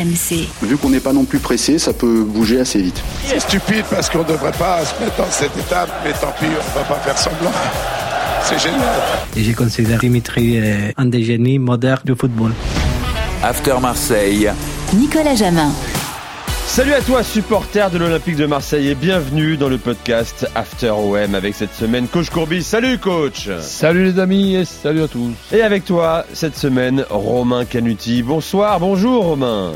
RMC. Vu qu'on n'est pas non plus pressé, ça peut bouger assez vite. C'est stupide parce qu'on ne devrait pas se mettre dans cette étape, mais tant pis, on ne va pas faire semblant. C'est génial. Et je considère Dimitri euh, un des génies modernes du football. After Marseille. Nicolas Jamin. Salut à toi, supporter de l'Olympique de Marseille et bienvenue dans le podcast After OM avec cette semaine Coach Courbis. Salut coach Salut les amis et salut à tous Et avec toi, cette semaine, Romain Canuti. Bonsoir, bonjour Romain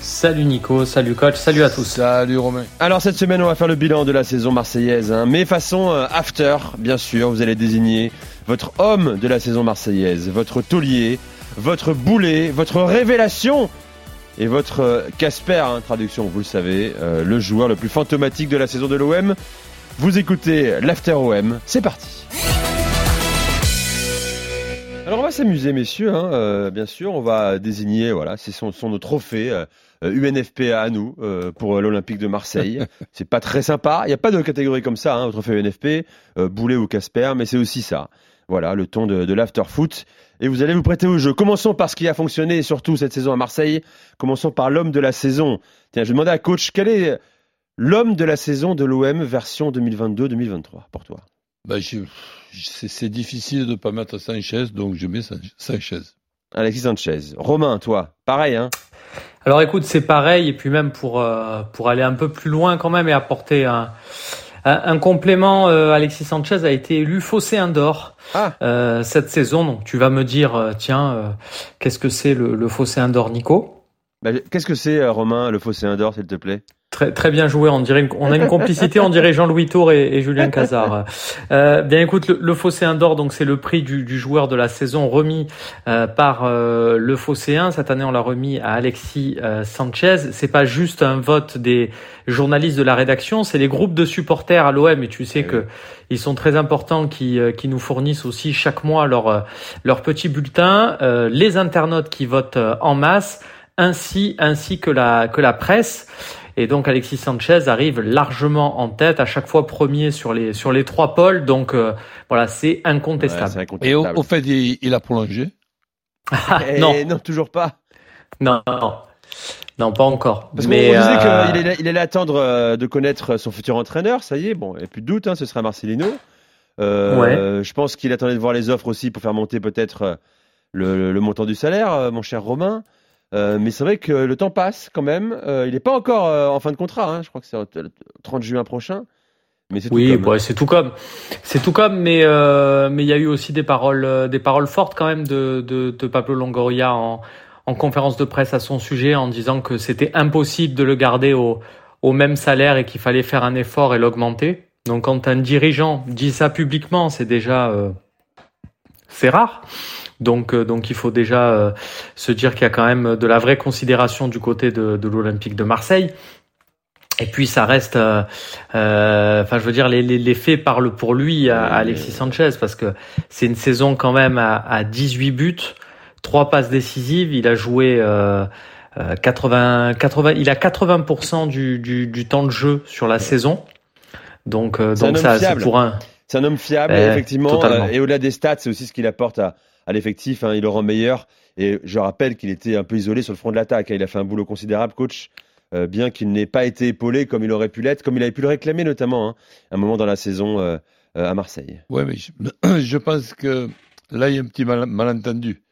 Salut Nico, salut coach, salut à tous. Salut Romain. Alors cette semaine, on va faire le bilan de la saison marseillaise, hein. mais façon euh, after, bien sûr. Vous allez désigner votre homme de la saison marseillaise, votre taulier, votre boulet, votre révélation et votre euh, Casper, hein, traduction, vous le savez, euh, le joueur le plus fantomatique de la saison de l'OM. Vous écoutez l'After OM, c'est parti. Alors on va s'amuser messieurs, hein, euh, bien sûr, on va désigner, voilà, ce sont, nos trophées euh, UNFPA à nous euh, pour l'Olympique de Marseille. c'est pas très sympa, il n'y a pas de catégorie comme ça, hein, au trophée UNFP, euh, Boulet ou Casper, mais c'est aussi ça. Voilà, le ton de, de l'after foot. Et vous allez vous prêter au jeu. Commençons par ce qui a fonctionné, et surtout cette saison à Marseille. Commençons par l'homme de la saison. Tiens, je vais demander à coach, quel est l'homme de la saison de l'OM version 2022-2023 pour toi? Bah, je, c'est, c'est difficile de ne pas mettre Sanchez, donc je mets Sanchez. Alexis Sanchez. Romain, toi, pareil, hein? Alors écoute, c'est pareil, et puis même pour, euh, pour aller un peu plus loin quand même et apporter un, un, un complément, euh, Alexis Sanchez a été élu Fosséen d'or Euh, cette saison. Donc tu vas me dire, euh, tiens, euh, qu'est-ce que c'est le, le Fosséen d'or, Nico Bah, Qu'est-ce que c'est, euh, Romain, le Fosséen d'or, s'il te plaît? Très, très bien joué. On dirait, une- on a une complicité. On dirait Jean-Louis Tour et, et Julien Cazard. Euh, bien, écoute, le, le Phocéen d'or, donc c'est le prix du, du joueur de la saison remis euh, par euh, le Phocéen. Cette année, on l'a remis à Alexis euh, Sanchez. C'est pas juste un vote des journalistes de la rédaction, c'est les groupes de supporters à l'OM. Et tu sais Eh que ils sont très importants, qui, euh, qui nous fournissent aussi chaque mois leur leur petit bulletin. Euh, les internautes qui votent en masse, ainsi ainsi que la que la presse. Et donc Alexis Sanchez arrive largement en tête, à chaque fois premier sur les sur les trois pôles. Donc euh, voilà, c'est Ouais, incontestable. Et au, au fait, il, il a prolongé? Eh, non, non, toujours pas. non, non, non, pas encore. Parce Mais on disait euh, qu'il allait, il allait attendre euh, de connaître son futur entraîneur, ça y est, bon, il n'y a plus de doute, hein, ce sera Marcelino. Euh, Je pense qu'il attendait de voir les offres aussi pour faire monter peut-être le, le montant du salaire, mon cher Romain. Euh, mais c'est vrai que le temps passe quand même. Euh, il n'est pas encore euh, en fin de contrat, hein, je crois que c'est le 30 juin prochain. Mais c'est tout oui, ouais, c'est tout comme, c'est tout comme, mais mais il y a eu aussi des paroles, des paroles fortes quand même de de, de Pablo Longoria en en conférence de presse à son sujet en disant que c'était impossible de le garder au au même salaire et qu'il fallait faire un effort et l'augmenter. Donc quand un dirigeant dit ça publiquement, c'est déjà c'est rare. Donc euh, donc il faut déjà euh, se dire qu'il y a quand même de la vraie considération du côté de de l'Olympique de Marseille. Et puis ça reste, euh, euh, enfin je veux dire les, les, les faits parlent pour lui à, à Alexis Sanchez parce que c'est une saison quand même à, à 18 buts, trois passes décisives, il a joué euh, euh, 80, 80, il a 80% du, du, du temps de jeu sur la saison. Donc euh, un donc ça c'est pour un C'est un homme fiable, Eh, effectivement. totalement. euh, et au-delà des stats, c'est aussi ce qu'il apporte à, à l'effectif. hein, il le rend meilleur. Et je rappelle qu'il était un peu isolé sur le front de l'attaque. hein, il a fait un boulot considérable, coach. euh, bien qu'il n'ait pas été épaulé comme il aurait pu l'être, comme il avait pu le réclamer notamment hein, à un moment dans la saison euh, euh, à Marseille. Ouais, mais je, je pense que là, il y a un petit mal- malentendu.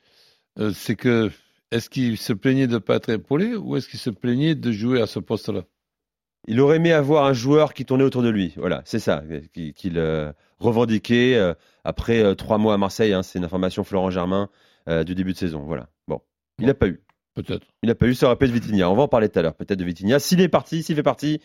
Euh, c'est que, est-ce qu'il se plaignait de ne pas être épaulé ou est-ce qu'il se plaignait de jouer à ce poste-là? Il aurait aimé avoir un joueur qui tournait autour de lui. Voilà, c'est ça qu'il euh, revendiquait euh, après euh, trois mois à Marseille. hein, c'est une information Florent Germain du début de saison. Voilà. Bon, il n'a pas eu. Peut-être. Il n'a pas eu, ça aurait pu être Vitinha. On va en parler tout à l'heure, peut-être de Vitinha. S'il est parti, s'il fait partie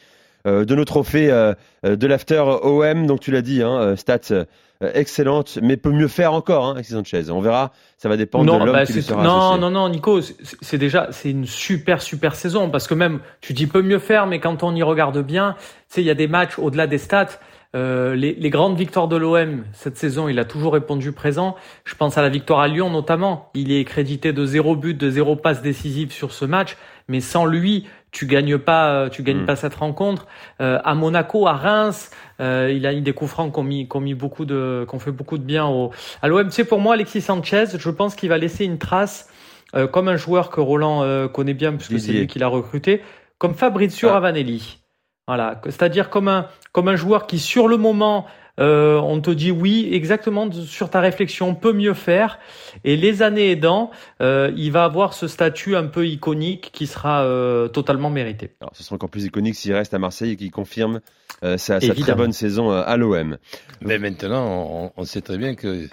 de nos trophées euh, euh, de l'after OM, donc tu l'as dit, hein, euh, stats euh, excellentes, mais peut mieux faire encore, hein, Sanchez. On verra, ça va dépendre de non, l'homme bah, qui lui c'est- sera non, associé. non, non, Nico, c'est- c'est déjà, c'est une super, super saison parce que même, tu dis peut mieux faire, mais quand on y regarde bien, tu sais, il y a des matchs au-delà des stats. Euh, les, les grandes victoires de l'OM cette saison, il a toujours répondu présent. Je pense à la victoire à Lyon notamment. Il est crédité de zéro but, de zéro passe décisive sur ce match, mais sans lui, tu gagnes pas, euh, tu gagnes Mm. pas cette rencontre. Euh, à Monaco, à Reims, euh, il a eu des coups francs qui ont mis, mis beaucoup de, qui ont fait beaucoup de bien au, à l'OM. Tu sais, pour moi, Alexis Sanchez, je pense qu'il va laisser une trace euh, comme un joueur que Roland connaît bien, puisque c'est lui qui l'a recruté, comme Fabrizio Ah. Ravanelli. Voilà, c'est-à-dire comme un, comme un joueur qui, sur le moment, euh, on te dit oui, exactement sur ta réflexion, peut mieux faire. Et les années aidant, euh, il va avoir ce statut un peu iconique qui sera euh, totalement mérité. Alors, ce sera encore plus iconique s'il reste à Marseille et qu'il confirme euh, sa, sa très bonne saison euh, à l'OM. Mais maintenant, on, on sait très bien que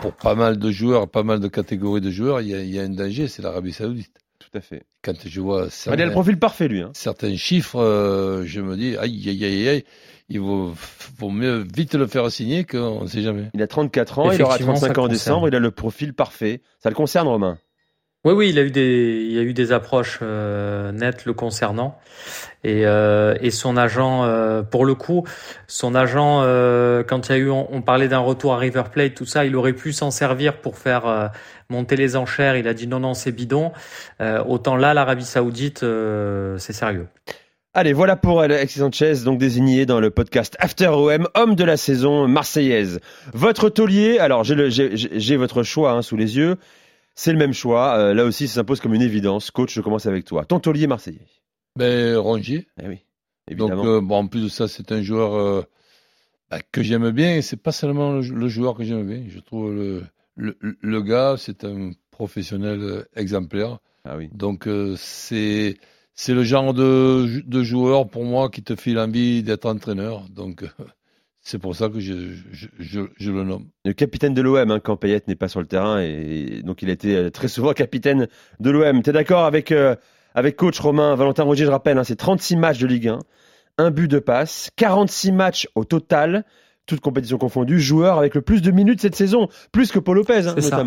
pour pas mal de joueurs, pas mal de catégories de joueurs, il y a, il y a un danger, c'est l'Arabie Saoudite. Tout à fait. Quand je vois Il a le certains, profil parfait, lui. Hein. certains chiffres, euh, je me dis, aïe, aïe, aïe, aïe, il vaut, vaut mieux vite le faire signer qu'on ne sait jamais. Il a 34 ans, il aura Effectivement, 35 ça ans en décembre, il a le profil parfait. Ça le concerne, Romain? Oui, oui, il a eu des, il y a eu des approches euh, nettes le concernant, et, euh, et son agent, euh, pour le coup, son agent, euh, quand il y a eu, on, parlait d'un retour à River Plate, tout ça, il aurait pu s'en servir pour faire euh, monter les enchères. Il a dit non, non, c'est bidon. Euh, autant là, l'Arabie Saoudite, c'est sérieux. Allez, voilà pour Alexis Sanchez, donc désigné dans le podcast After OM, homme de la saison marseillaise. Votre taulier, alors j'ai votre choix hein, sous les yeux, c'est le même choix. Euh, là aussi, ça s'impose comme une évidence. Coach, je commence avec toi. Ton taulier marseillais. Ben, Rongier. Eh oui, Donc, évidemment. euh, bon, en plus de ça, c'est un joueur euh, bah, que j'aime bien. Et c'est pas seulement le, le joueur que j'aime bien. Je trouve le, le, le gars, c'est un professionnel exemplaire. ah oui. Donc, c'est c'est le genre de, de joueur pour moi qui te file envie d'être entraîneur. Donc, c'est pour ça que je, je, je, je le nomme. Le capitaine de l'OM, hein, quand Payet n'est pas sur le terrain, et donc il a été euh, très souvent capitaine de l'OM. T'es d'accord avec, euh, avec coach Romain Valentin Roger, je rappelle, hein, c'est 36 matchs de Ligue 1, un but de passe, 46 matchs au total, toutes compétitions confondues, joueur avec le plus de minutes cette saison, plus que Paul Lopez hein, C'est ça.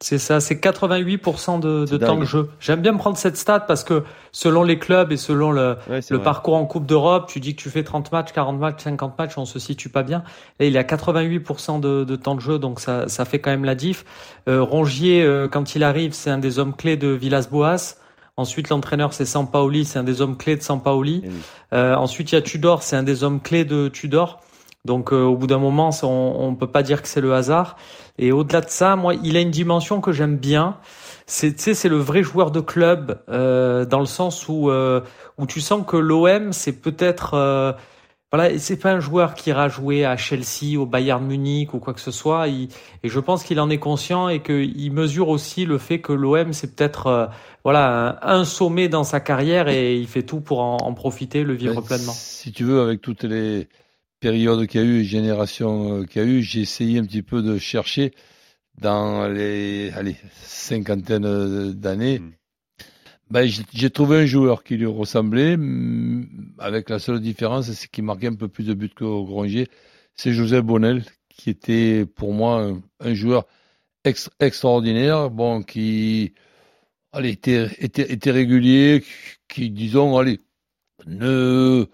C'est ça, c'est 88% de, temps de jeu. J'aime bien me prendre cette stat parce que selon les clubs et selon le, Ouais, parcours en Coupe d'Europe, tu dis que tu fais 30 matchs, 40 matchs, 50 matchs, on se situe pas bien. Là, il a 88% de, de temps de jeu, donc ça, ça fait quand même la diff. Euh, Rongier, euh, quand il arrive, c'est un des hommes clés de Villas-Boas. Ensuite, l'entraîneur, c'est Sampaoli, c'est un des hommes clés de Sampaoli. Oui. Euh, ensuite, il y a Tudor, c'est un des hommes clés de Tudor. Donc, euh, au bout d'un moment, ça, on, on peut pas dire que c'est le hasard. Et au-delà de ça, moi, il a une dimension que j'aime bien. C'est, c'est le vrai joueur de club euh, dans le sens où euh, où tu sens que l'OM, c'est peut-être voilà, c'est pas un joueur qui ira jouer à Chelsea, au Bayern Munich ou quoi que ce soit. Il- et je pense qu'il en est conscient et qu'il mesure aussi le fait que l'OM, c'est peut-être voilà un, un sommet dans sa carrière et il fait tout pour en, en profiter, le vivre Ben, pleinement. Si tu veux, avec toutes les périodes qu'il y a eu, générations euh, qu'il y a eu, j'ai essayé un petit peu de chercher dans les allez, cinquantaine d'années. Mm. Ben, j'ai- trouvé un joueur qui lui ressemblait, mm, avec la seule différence, c'est qu'il marquait un peu plus de buts que Grongier. C'est Joseph Bonnel, qui était pour moi un, un joueur ex- extraordinaire, bon, qui allez, était, était, était régulier, qui, disons, allez, ne,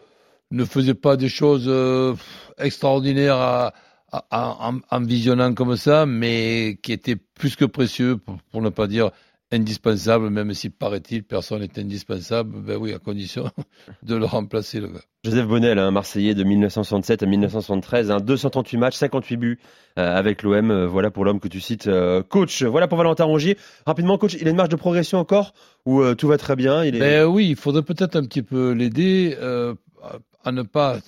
ne faisait pas des choses euh, extraordinaires à- à- à- en, en visionnant comme ça, mais qui était plus que précieux, pour, pour ne pas dire indispensable, même si, paraît-il, personne n'est indispensable, ben oui, à condition de le remplacer, le. Joseph Bonnel, un Marseillais de 1967 à 1973, un 238 matchs, 58 buts euh, avec l'OM. Euh, voilà pour l'homme que tu cites, euh, coach. Voilà pour Valentin Rongier. Rapidement, coach, il a une marge de progression encore ou tout va très bien il est... Ben oui, il faudrait peut-être un petit peu l'aider à- ne pas,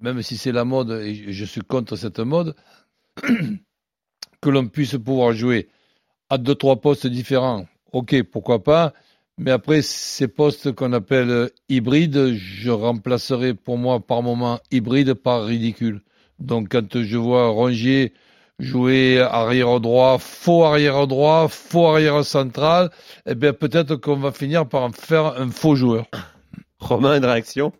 même si c'est la mode, et je suis contre cette mode, que l'on puisse pouvoir jouer à deux, trois postes différents. Ok, pourquoi pas, mais après, ces postes qu'on appelle hybrides, je remplacerai pour moi par moment hybride par ridicule. Donc quand je vois Rongier jouer arrière droit, faux arrière droit, faux arrière central, eh bien peut-être qu'on va finir par en faire un faux joueur. Romain, une réaction?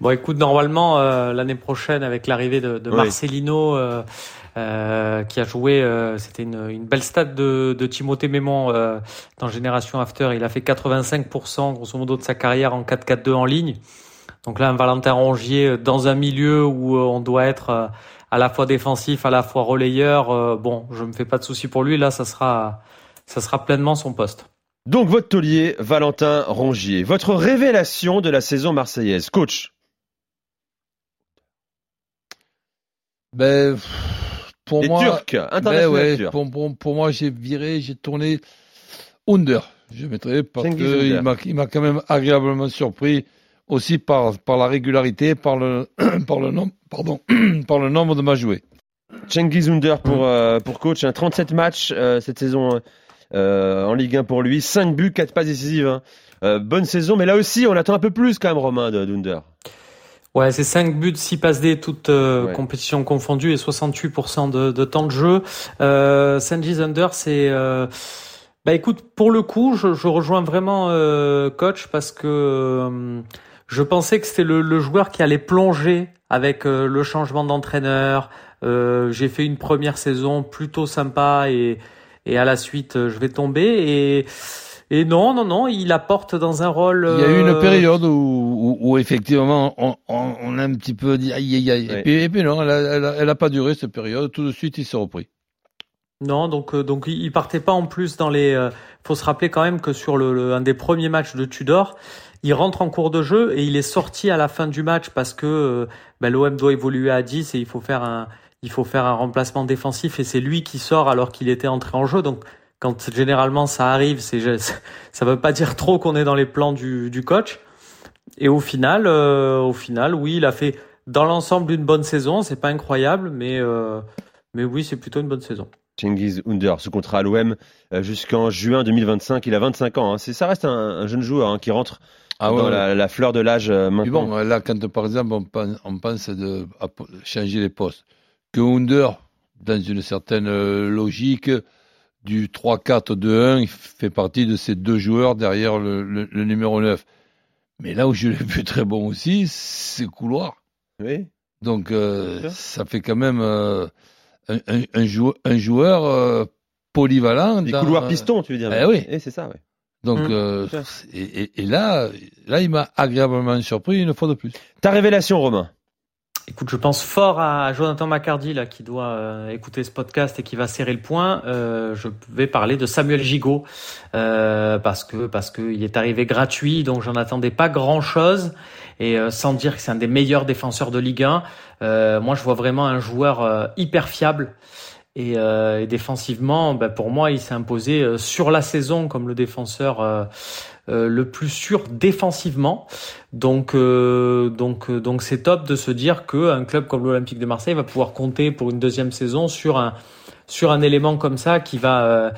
Bon, écoute, normalement, euh, l'année prochaine, avec l'arrivée de, de. Marcelino, euh, euh, qui a joué, euh, c'était une, une belle stat de, de Timothée Mémon euh, dans Génération After. Il a fait 85% grosso modo de sa carrière en 4-4-2 en ligne. Donc là, un Valentin Rongier euh, dans un milieu où on doit être à la fois défensif, à la fois relayeur. euh, bon, je me fais pas de soucis pour lui. Là, ça sera, ça sera pleinement son poste. Donc votre taulier, Valentin Rongier. Votre révélation de la saison marseillaise. Coach, Ben, pour les moi, Turcs, ben ouais, turc. pour, pour, pour moi, j'ai viré, j'ai tourné Under. Je mettrai parce qu'il m'a, il m'a quand même agréablement surpris aussi par, par la régularité, par le, par le nombre, pardon, par le nombre de matchs joués. Cengiz Under pour, euh, pour coach. Hein, 37 matchs euh, cette saison euh, en Ligue 1 pour lui. 5 buts, 4 passes décisives. hein. Euh, bonne saison, mais là aussi, on attend un peu plus quand même, Romain, de- d'Under. Ouais, c'est 5 buts, 6 passes D, toutes euh, Ouais. compétitions confondues et 68% de, de temps de jeu. Euh, Sanji Thunder, c'est... euh, Bah écoute, pour le coup, je, je rejoins vraiment coach parce que je pensais que c'était le, le joueur qui allait plonger avec le changement d'entraîneur. J'ai fait une première saison plutôt sympa et, et à la suite, euh, je vais tomber. Et, et non, non, non, il apporte dans un rôle... Il y a eu une euh, période où, où, où effectivement on, on, on a un petit peu dit aïe aïe aïe. Ouais. Et, puis, et puis non, elle a, elle, a, elle a pas duré cette période. Tout de suite, il s'est repris. Non, donc euh, donc il partait pas en plus dans les. euh, faut se rappeler quand même que sur le, le- un des premiers matchs de Tudor, il rentre en cours de jeu et il est sorti à la fin du match parce que ben, l'OM doit évoluer à 10 et il faut faire un il faut faire un remplacement défensif et c'est lui qui sort alors qu'il était entré en jeu. Donc quand généralement ça arrive, c'est ça veut pas dire trop qu'on est dans les plans du, du coach. Et au final, euh, au final, oui, il a fait dans l'ensemble une bonne saison. C'est pas incroyable, mais euh, mais oui, c'est plutôt une bonne saison. Cengiz Under, sous contrat à l'OM euh, jusqu'en juin 2025. Il a 25 ans. hein. C'est- Ça reste un, un jeune joueur hein, qui rentre Ah dans ouais, la, la fleur de l'âge euh, maintenant. bon, là, quand par exemple on pense, on pense de à changer les postes, que Under, dans une certaine euh, logique du 3-4-2-1, il fait partie de ces deux joueurs derrière le, le- le numéro 9. Mais là où je l'ai vu très bon aussi, c'est couloir. Oui. Donc euh, ça fait quand même euh, un, un- un jou- un joueur euh, polyvalent. Les dans- couloirs pistons, tu veux dire. Eh oui. Et c'est ça, ouais. Donc Mm. euh, et, et- et là, là, il m'a agréablement surpris une fois de plus. Ta révélation, Romain. Écoute, je pense fort à Jonathan McCardy là, qui doit euh, écouter ce podcast et qui va serrer le point. Euh, je vais parler de Samuel Gigot euh, parce que parce que il est arrivé gratuit, donc j'en attendais pas grand chose. Et euh, sans dire que c'est un des meilleurs défenseurs de Ligue 1, euh, moi je vois vraiment un joueur hyper fiable. Et, euh, et défensivement, ben, pour moi, il s'est imposé sur la saison comme le défenseur euh, euh, le plus sûr défensivement. Donc, euh, donc, euh, donc, c'est top de se dire que un club comme l'Olympique de Marseille va pouvoir compter pour une deuxième saison sur un sur un élément comme ça qui va euh,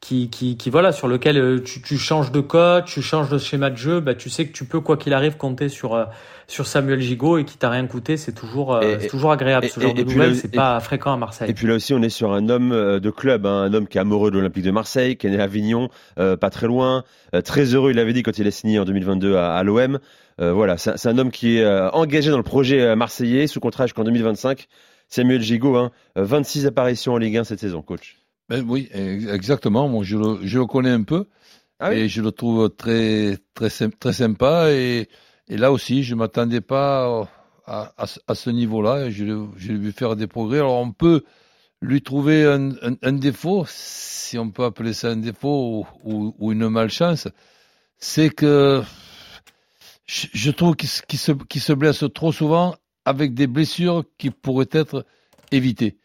qui, qui qui voilà sur lequel euh, tu, tu changes de coach, tu changes de schéma de jeu, bah tu sais que tu peux quoi qu'il arrive compter sur euh, sur Samuel Gigot et qui t'a rien coûté, c'est toujours Et- c'est toujours agréable et- ce genre et- de nouvelles, c'est pas fréquent à Marseille. Et puis là aussi, on est sur un homme de club, hein, un homme qui est amoureux de l'Olympique de Marseille, qui est né à Avignon, euh, pas très loin, euh, très heureux, il l'avait dit quand il a signé en 2022 à, à l'OM. Euh, voilà, c'est c'est un homme qui est engagé dans le projet marseillais, sous contrat jusqu'en 2025. Samuel Gigot, hein, euh, 26 apparitions en Ligue 1 cette saison, coach. Ben oui, ex- exactement. Moi, je le, je le connais un peu Ah oui et je le trouve très, très, très sympa. Et, et là aussi, je m'attendais pas à, à, ce- à ce niveau-là. Je l'ai vu faire des progrès. Alors, on peut lui trouver un, un, un défaut, si on peut appeler ça un défaut ou, ou, ou une malchance, c'est que je, je trouve se, qu'il se blesse trop souvent avec des blessures qui pourraient être évitées.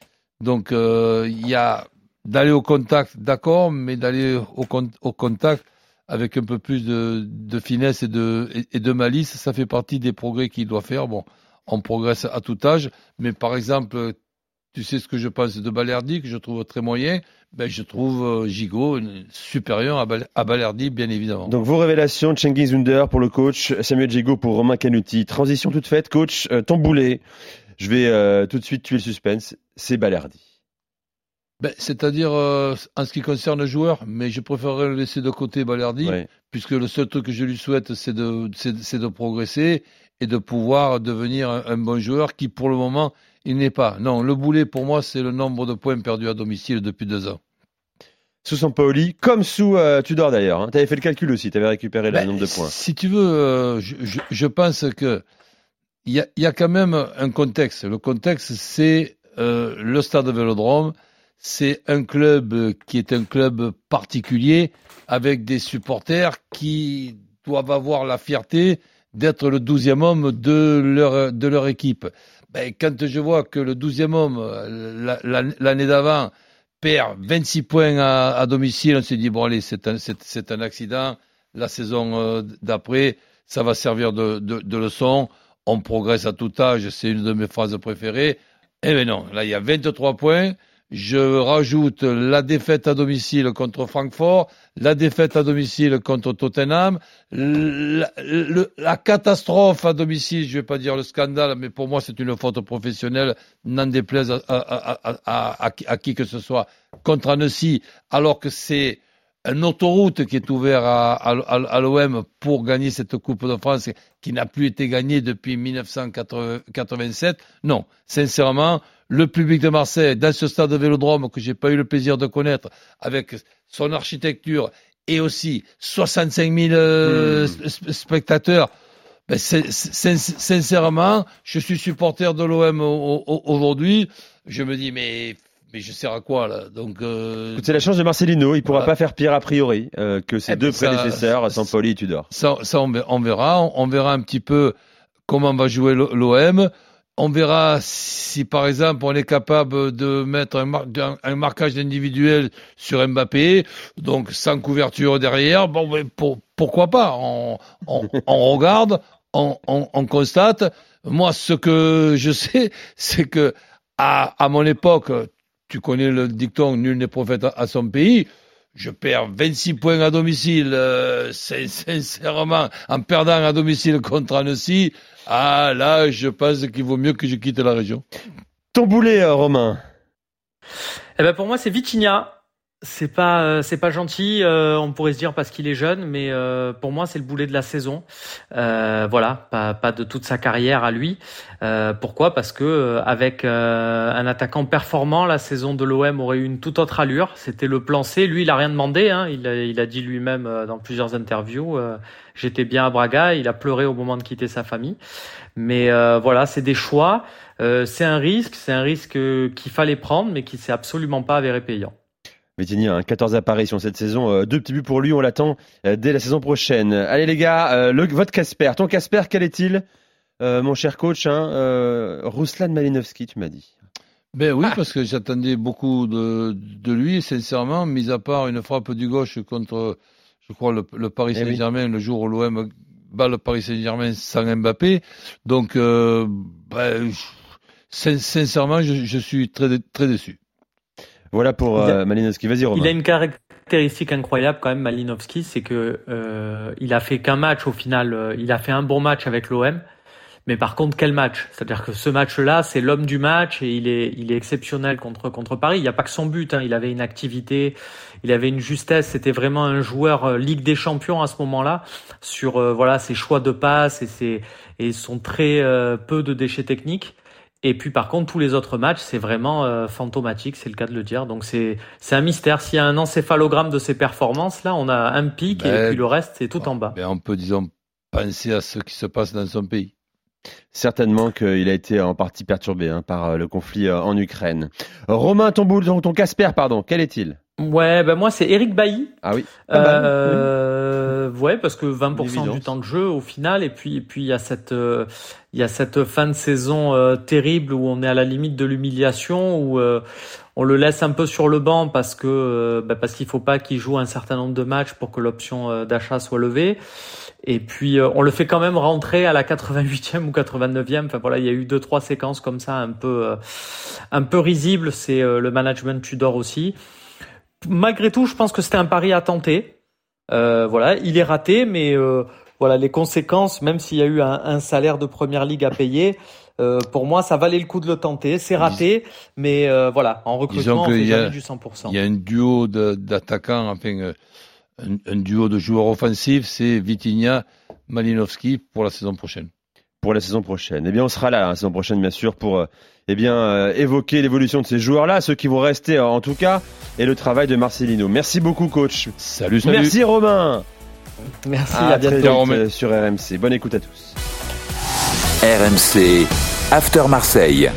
Donc, euh, il y a d'aller au contact, d'accord, mais d'aller au, con- au contact avec un peu plus de, finesse et de, et de malice, ça fait partie des progrès qu'il doit faire. Bon, on progresse à tout âge, mais par exemple, tu sais ce que je pense de Balerdi, que je trouve très moyen, ben je trouve euh, Gigot euh, supérieur à, Bal- à Balerdi, bien évidemment. Donc vos révélations, Cengiz Under pour le coach, Samuel Gigot pour Romain Canuti. Transition toute faite, coach, euh, ton boulet. Je vais euh, tout de suite tuer le suspense, c'est Balerdi. Ben, C'est-à-dire, euh, en ce qui concerne le joueur, mais je préférerais le laisser de côté Balerdi, Ouais. puisque le seul truc que je lui souhaite, c'est de, de progresser et de pouvoir devenir un, un bon joueur qui, pour le moment, il n'est pas. Non, le boulet, pour moi, c'est le nombre de points perdus à domicile depuis deux ans. Sous Sampaoli, comme sous euh, Tudor d'ailleurs. Hein. Tu avais fait le calcul aussi, tu avais récupéré le Ben, nombre de points. Si tu veux, euh, je, je, je pense que il y a, il y a quand même un contexte. Le contexte, c'est euh, le stade Vélodrome. C'est un club qui est un club particulier avec des supporters qui doivent avoir la fierté d'être le douzième homme de leur, de leur équipe. Ben, quand je vois que le douzième homme, euh, la- la- l'année d'avant, perd 26 points à, domicile. On s'est dit, bon, allez, c'est un, un accident. La saison euh, d'après, ça va servir de, de, de leçon. On progresse à tout âge. C'est une de mes phrases préférées. Eh bien non, là, il y a 23 points. Je rajoute la défaite à domicile contre Francfort, la défaite à domicile contre Tottenham, la, catastrophe à domicile, je vais pas dire le scandale, mais pour moi c'est une faute professionnelle, n'en déplaise à, à, qui que ce soit, contre Annecy, alors que c'est une autoroute qui est ouverte à l'OM pour gagner cette Coupe de France qui n'a plus été gagnée depuis 1987. Non, sincèrement, le public de Marseille, dans ce stade de Vélodrome que j'ai pas eu le plaisir de connaître, avec son architecture et aussi 65 000 euh, sp- spectateurs, ben, c'est- c'est- sincèrement, je suis supporter de l'OM au- au- aujourd'hui. Je me dis, mais, mais je sers à quoi là? Donc, euh, C'est la chance de Marcelino. Il pourra pas faire pire a priori euh, que ses Eh deux ben, ça- prédécesseurs, Sampoli et Tudor. Ça, ça on, ver- on verra. On, on verra un petit peu comment va jouer l'O- l'OM. On verra si, par exemple, on est capable de mettre un, marquage individuel sur Mbappé, donc sans couverture derrière. Bon, mais pour- pourquoi pas? On, regarde, on, on, on constate. Moi, ce que je sais, c'est que à, à mon époque, tu connais le dicton "Nul n'est prophète à son pays". Je perds 26 points à domicile, euh, sin- sincèrement, en perdant à domicile contre Annecy. Ah là, je pense qu'il vaut mieux que je quitte la région. Ton boulet, euh, Romain? Eh ben pour moi c'est Vitinha. C'est pas euh, c'est pas gentil. euh, on pourrait se dire parce qu'il est jeune, mais euh, pour moi c'est le boulet de la saison. Euh, voilà, pas pas de toute sa carrière à lui. Euh, pourquoi? Parce que euh, avec un attaquant performant, la saison de l'OM aurait eu une toute autre allure. C'était le plan C. Lui, il a rien demandé. Hein. Il a il a dit lui-même dans plusieurs interviews. J'étais bien à Braga. Il a pleuré au moment de quitter sa famille. Mais voilà, c'est des choix. C'est un risque, c'est un risque qu'il fallait prendre, mais qui s'est absolument pas avéré payant. Vitigny, hein, 14 apparitions cette saison, euh, deux petits buts pour lui, on l'attend euh, dès la saison prochaine. Allez les gars, euh, le, votre Casper, ton Casper, quel est-il? Euh, Mon cher coach, hein, euh, Ruslan Malinovski, tu m'as dit. Ben oui, parce que j'attendais beaucoup de, de lui, sincèrement, mis à part une frappe du gauche contre, je crois, le, le Paris Eh oui. Saint-Germain, le jour où l'OM bat le Paris Saint-Germain sans Mbappé. Donc, euh, ben, sin- sincèrement, je, je suis très, très déçu. Voilà pour euh. Vas-y Romain. Il a une caractéristique incroyable quand même, Malinowski, c'est que euh, il a fait qu'un match au final. euh, il a fait un bon match avec l'OM, mais par contre quel match? C'est-à-dire que ce match-là, c'est l'homme du match et il est il est exceptionnel contre contre Paris. Il n'y a pas que son but, hein, il avait une activité, il avait une justesse. C'était vraiment un joueur euh, Ligue des Champions à ce moment-là sur euh, voilà ses choix de passe et ses et son très euh, peu de déchets techniques. Et puis par contre tous les autres matchs c'est vraiment euh, fantomatique, c'est le cas de le dire. Donc c'est c'est un mystère. S'il y a un encéphalogramme de ses performances là, on a un pic et Ben, puis le reste c'est tout en bas. Ben, on peut, disons, penser à ce qui se passe dans son pays. Certainement qu'il a été en partie perturbé hein, par euh, le conflit euh, en Ukraine. Romain, ton boule, ton, ton Casper, pardon, quel est-il? Ouais, ben moi c'est Eric Bailly. Ah oui. Euh, ouais, parce que 20% Évidence. du temps de jeu au final, et puis et puis il y a cette euh, il y a cette fin de saison euh, terrible où on est à la limite de l'humiliation, où euh, on le laisse un peu sur le banc parce que euh, bah, parce qu'il faut pas qu'il joue un certain nombre de matchs pour que l'option euh, d'achat soit levée. Et puis euh, on le fait quand même rentrer à la 88e ou 89e. Enfin voilà, il y a eu deux trois séquences comme ça un peu euh, un peu risibles. C'est euh, le management Tudor aussi. Malgré tout, je pense que c'était un pari à tenter. Euh, voilà, il est raté, mais euh, voilà les conséquences, même s'il y a eu un, un salaire de première ligue à payer, euh, pour moi, ça valait le coup de le tenter. C'est raté, mais voilà, en recrutement, on fait a- du 100%. Il y a un duo d'attaquants, enfin, un, un duo de joueurs offensifs, c'est Vitinha, Malinowski pour la saison prochaine. Pour la saison prochaine. Eh bien, on sera là la saison prochaine, bien sûr, pour euh, eh bien euh, évoquer l'évolution de ces joueurs-là, ceux qui vont rester euh, en tout cas, et le travail de Marcelino. Merci beaucoup, coach. Salut, salut. Merci, Romain. Merci, à à très bientôt. vite euh, sur RMC. Bonne écoute à tous. RMC After Marseille.